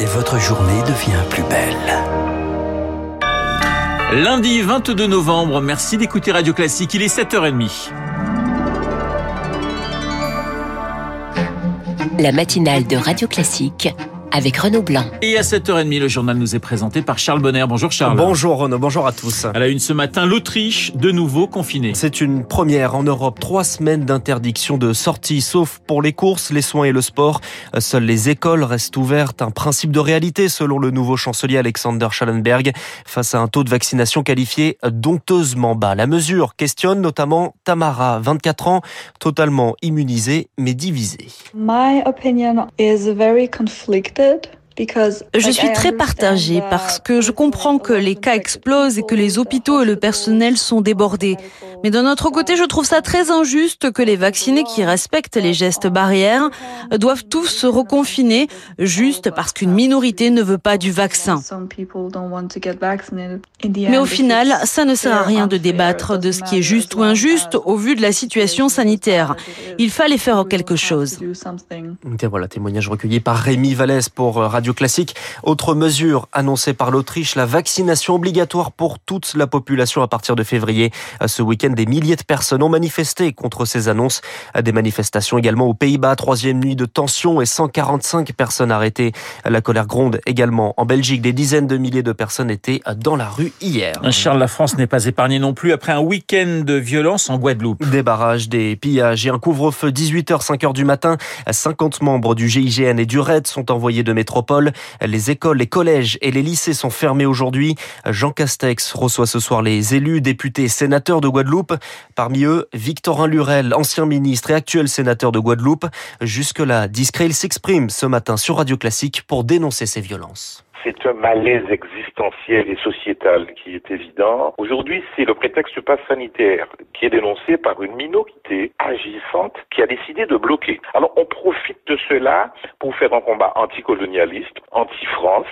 et votre journée devient plus belle. Lundi 22 novembre, merci d'écouter Radio Classique, il est 7h30. La matinale de Radio Classique avec Renaud Blanc. Et à 7h30, le journal nous est présenté par Charles Bonner. Bonjour Charles. Bonjour Renaud, bonjour à tous. À la une ce matin, l'Autriche, de nouveau confinée. C'est une première en Europe. Trois semaines d'interdiction de sortie, sauf pour les courses, les soins et le sport. Seules les écoles restent ouvertes. Un principe de réalité selon le nouveau chancelier Alexander Schallenberg face à un taux de vaccination qualifié dompteusement bas. La mesure questionne notamment Tamara, 24 ans, totalement immunisée mais divisée. My opinion is very conflicted. it. Je suis très partagée parce que je comprends que les cas explosent et que les hôpitaux et le personnel sont débordés. Mais d'un autre côté, je trouve ça très injuste que les vaccinés qui respectent les gestes barrières doivent tous se reconfiner juste parce qu'une minorité ne veut pas du vaccin. Mais au final, ça ne sert à rien de débattre de ce qui est juste ou injuste au vu de la situation sanitaire. Il fallait faire quelque chose. Et voilà, témoignage recueilli par Rémi Vallès pour Radio Classique. Autre mesure annoncée par l'Autriche, la vaccination obligatoire pour toute la population à partir de février. Ce week-end, des milliers de personnes ont manifesté contre ces annonces. Des manifestations également aux Pays-Bas, troisième nuit de tension et 145 personnes arrêtées. La colère gronde également en Belgique. Des dizaines de milliers de personnes étaient dans la rue hier. Charles, la France n'est pas épargnée non plus après un week-end de violence en Guadeloupe. Des barrages, des pillages et un couvre-feu 18h, 5h du matin. 50 membres du GIGN et du RAID sont envoyés de métropole. Les écoles, les collèges et les lycées sont fermés aujourd'hui. Jean Castex reçoit ce soir les élus, députés sénateurs de Guadeloupe. Parmi eux, Victorin Lurel, ancien ministre et actuel sénateur de Guadeloupe. Jusque-là, discret, il s'exprime ce matin sur Radio Classique pour dénoncer ces violences. C'est un malaise existentiel et sociétal qui est évident. Aujourd'hui, c'est le prétexte du pass sanitaire qui est dénoncé par une minorité agissante qui a décidé de bloquer. Alors, on profite de cela pour faire un combat anticolonialiste, anti-France,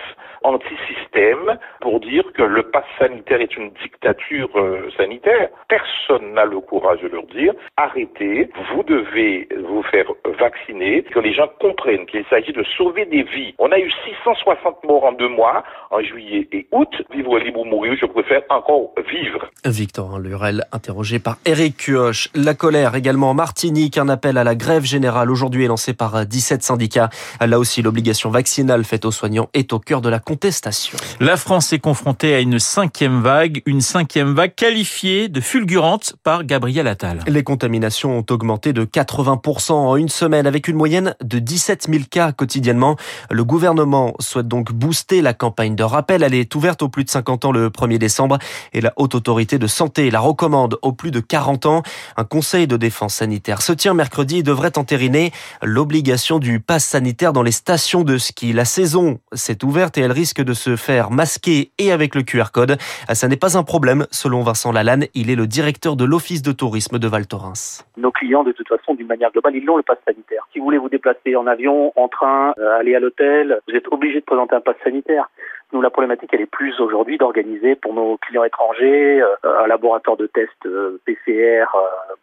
anti-système, pour dire que le pass sanitaire est une dictature euh, sanitaire. Personne n'a le courage de leur dire arrêtez, vous devez vous faire vacciner, que les gens comprennent qu'il s'agit de sauver des vies. On a eu 660 morts en deux mois, en juillet et août. Vivre libre ou mourir, je préfère encore vivre. Victor Lurel, interrogé par Eric Cuoche. La colère également en Martinique. Un appel à la grève générale aujourd'hui est lancé par 17 syndicats. Là aussi, l'obligation vaccinale faite aux soignants est au cœur de la contestation. La France est confrontée à une cinquième vague, une cinquième vague qualifiée de fulgurante par Gabriel Attal. Les contaminations ont augmenté de 80% en une semaine avec une moyenne de 17 000 cas quotidiennement. Le gouvernement souhaite donc booster la campagne de rappel. Elle est ouverte aux plus de 50 ans le 1er décembre et la haute autorité de santé la recommande aux plus de 40 ans. Un conseil de défense sanitaire se tient mercredi et devrait entériner l'obligation du pass sanitaire dans les stations de ski. La saison s'est ouverte et elle risque de se faire masquer et avec le QR code. Ça n'est pas un problème, selon Vincent Lalanne. Il est le directeur de l'Office de tourisme de Val Thorens. Nos clients, de toute façon, d'une manière globale, ils ont le pass sanitaire. Si vous voulez vous déplacer en avion, en train, euh, aller à l'hôtel, vous êtes obligé de présenter un pass sanitaire. Nous, la problématique, elle est plus aujourd'hui d'organiser pour nos clients étrangers euh, un laboratoire de test euh, PCR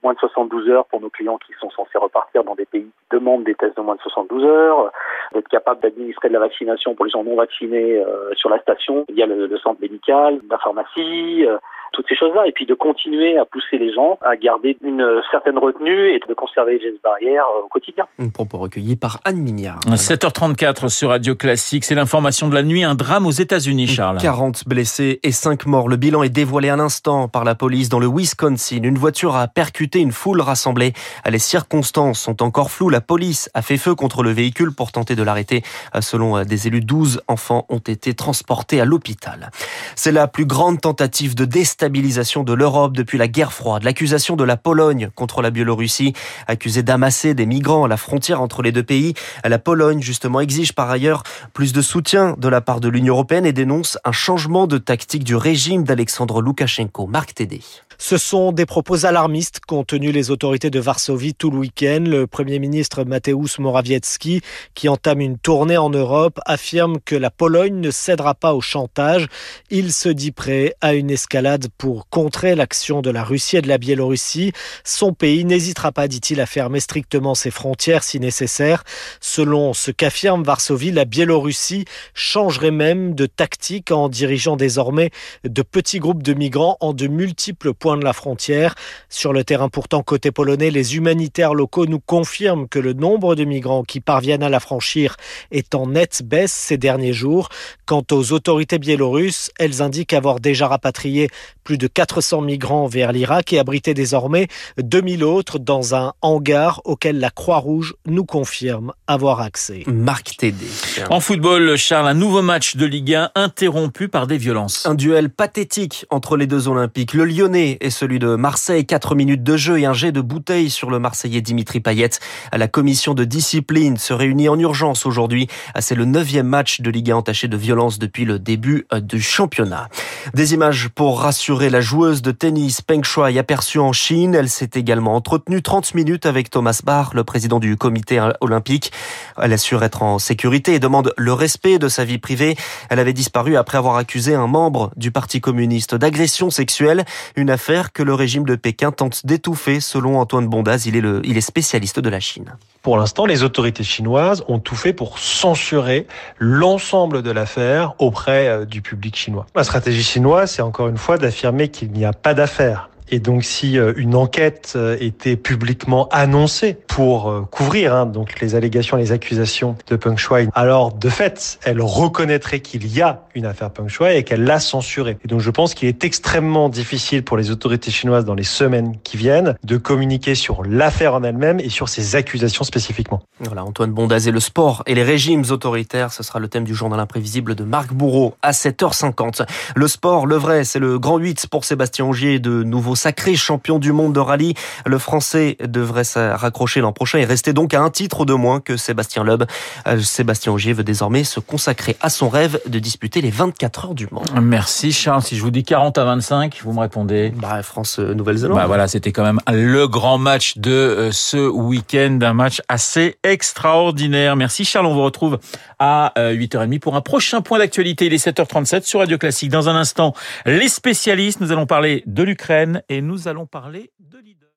moins de 72 heures pour nos clients qui sont censés repartir dans des pays qui demandent des tests de moins de 72 heures, d'être capable d'administrer de la vaccination pour les gens non vaccinés euh, sur la station, il y a le, le centre médical, la pharmacie, euh, toutes ces choses-là, et puis de continuer à pousser les gens à garder une certaine retenue et de conserver les gestes barrières au quotidien. Un propos recueilli par Anne Mignard. 7h34 sur Radio Classique, c'est l'information de la nuit, un drame aux États-Unis, Charles. 40 blessés et 5 morts. Le bilan est dévoilé à l'instant par la police dans le Wisconsin. Une voiture a percuté une foule rassemblée. Les circonstances sont encore floues. La police a fait feu contre le véhicule pour tenter de l'arrêter. Selon des élus, 12 enfants ont été transportés à l'hôpital. C'est la plus grande tentative de déstabilisation déstabilisation de l'Europe depuis la guerre froide. L'accusation de la Pologne contre la Biélorussie, accusée d'amasser des migrants à la frontière entre les deux pays. La Pologne, justement, exige par ailleurs plus de soutien de la part de l'Union européenne et dénonce un changement de tactique du régime d'Alexandre Loukachenko. Marc Tédé. Ce sont des propos alarmistes qu'ont tenus les autorités de Varsovie tout le week-end. Le Premier ministre Mateusz Morawiecki, qui entame une tournée en Europe, affirme que la Pologne ne cédera pas au chantage. Il se dit prêt à une escalade pour contrer l'action de la Russie et de la Biélorussie. Son pays n'hésitera pas, dit-il, à fermer strictement ses frontières si nécessaire. Selon ce qu'affirme Varsovie, la Biélorussie changerait même de tactique en dirigeant désormais de petits groupes de migrants en de multiples points de la frontière. Sur le terrain pourtant côté polonais, les humanitaires locaux nous confirment que le nombre de migrants qui parviennent à la franchir est en nette baisse ces derniers jours. Quant aux autorités biélorusses, elles indiquent avoir déjà rapatrié plus de 400 migrants vers l'Irak et abrité désormais 2000 autres dans un hangar auquel la Croix-Rouge nous confirme avoir accès. Marc Tédé. En football, Charles, un nouveau match de Ligue 1 interrompu par des violences. Un duel pathétique entre les deux Olympiques. Le Lyonnais et celui de Marseille. 4 minutes de jeu et un jet de bouteille sur le Marseillais Dimitri Payet. La commission de discipline se réunit en urgence aujourd'hui. C'est le neuvième match de Ligue 1 entaché de violence depuis le début du championnat. Des images pour rassurer la joueuse de tennis Peng Shuai aperçue en Chine. Elle s'est également entretenue 30 minutes avec Thomas Bach, le président du comité olympique. Elle assure être en sécurité et demande le respect de sa vie privée. Elle avait disparu après avoir accusé un membre du Parti communiste d'agression sexuelle, une affaire que le régime de Pékin tente d'étouffer selon Antoine Bondaz. Il est, le, il est spécialiste de la Chine. Pour l'instant, les autorités chinoises ont tout fait pour censurer l'ensemble de l'affaire auprès euh, du public chinois. La stratégie chinoise, c'est encore une fois d'affirmer qu'il n'y a pas d'affaire et donc, si euh, une enquête euh, était publiquement annoncée pour euh, couvrir hein, donc les allégations, les accusations de Peng Shuai, alors de fait, elle reconnaîtrait qu'il y a une affaire Peng Shuai et qu'elle l'a censurée. Et donc, je pense qu'il est extrêmement difficile pour les autorités chinoises dans les semaines qui viennent de communiquer sur l'affaire en elle-même et sur ses accusations spécifiquement. Voilà, Antoine Bondazé, le sport et les régimes autoritaires, ce sera le thème du journal imprévisible de Marc Bourreau à 7h50. Le sport, le vrai, c'est le grand 8 pour Sébastien Augier de nouveau sacré champion du monde de rallye. Le Français devrait se raccrocher l'an prochain et rester donc à un titre de moins que Sébastien Loeb. Euh, Sébastien Ogier veut désormais se consacrer à son rêve de disputer les 24 heures du Mans. Merci Charles. Si je vous dis 40 à 25, vous me répondez? Bah France euh, Nouvelle-Zélande. Bah voilà, c'était quand même le grand match de euh, ce week-end, un match assez extraordinaire. Merci Charles, on vous retrouve à 8h30 pour un prochain point d'actualité. Il est 7h37 sur Radio Classique. Dans un instant, les spécialistes, nous allons parler de l'Ukraine et nous allons parler de l'idée.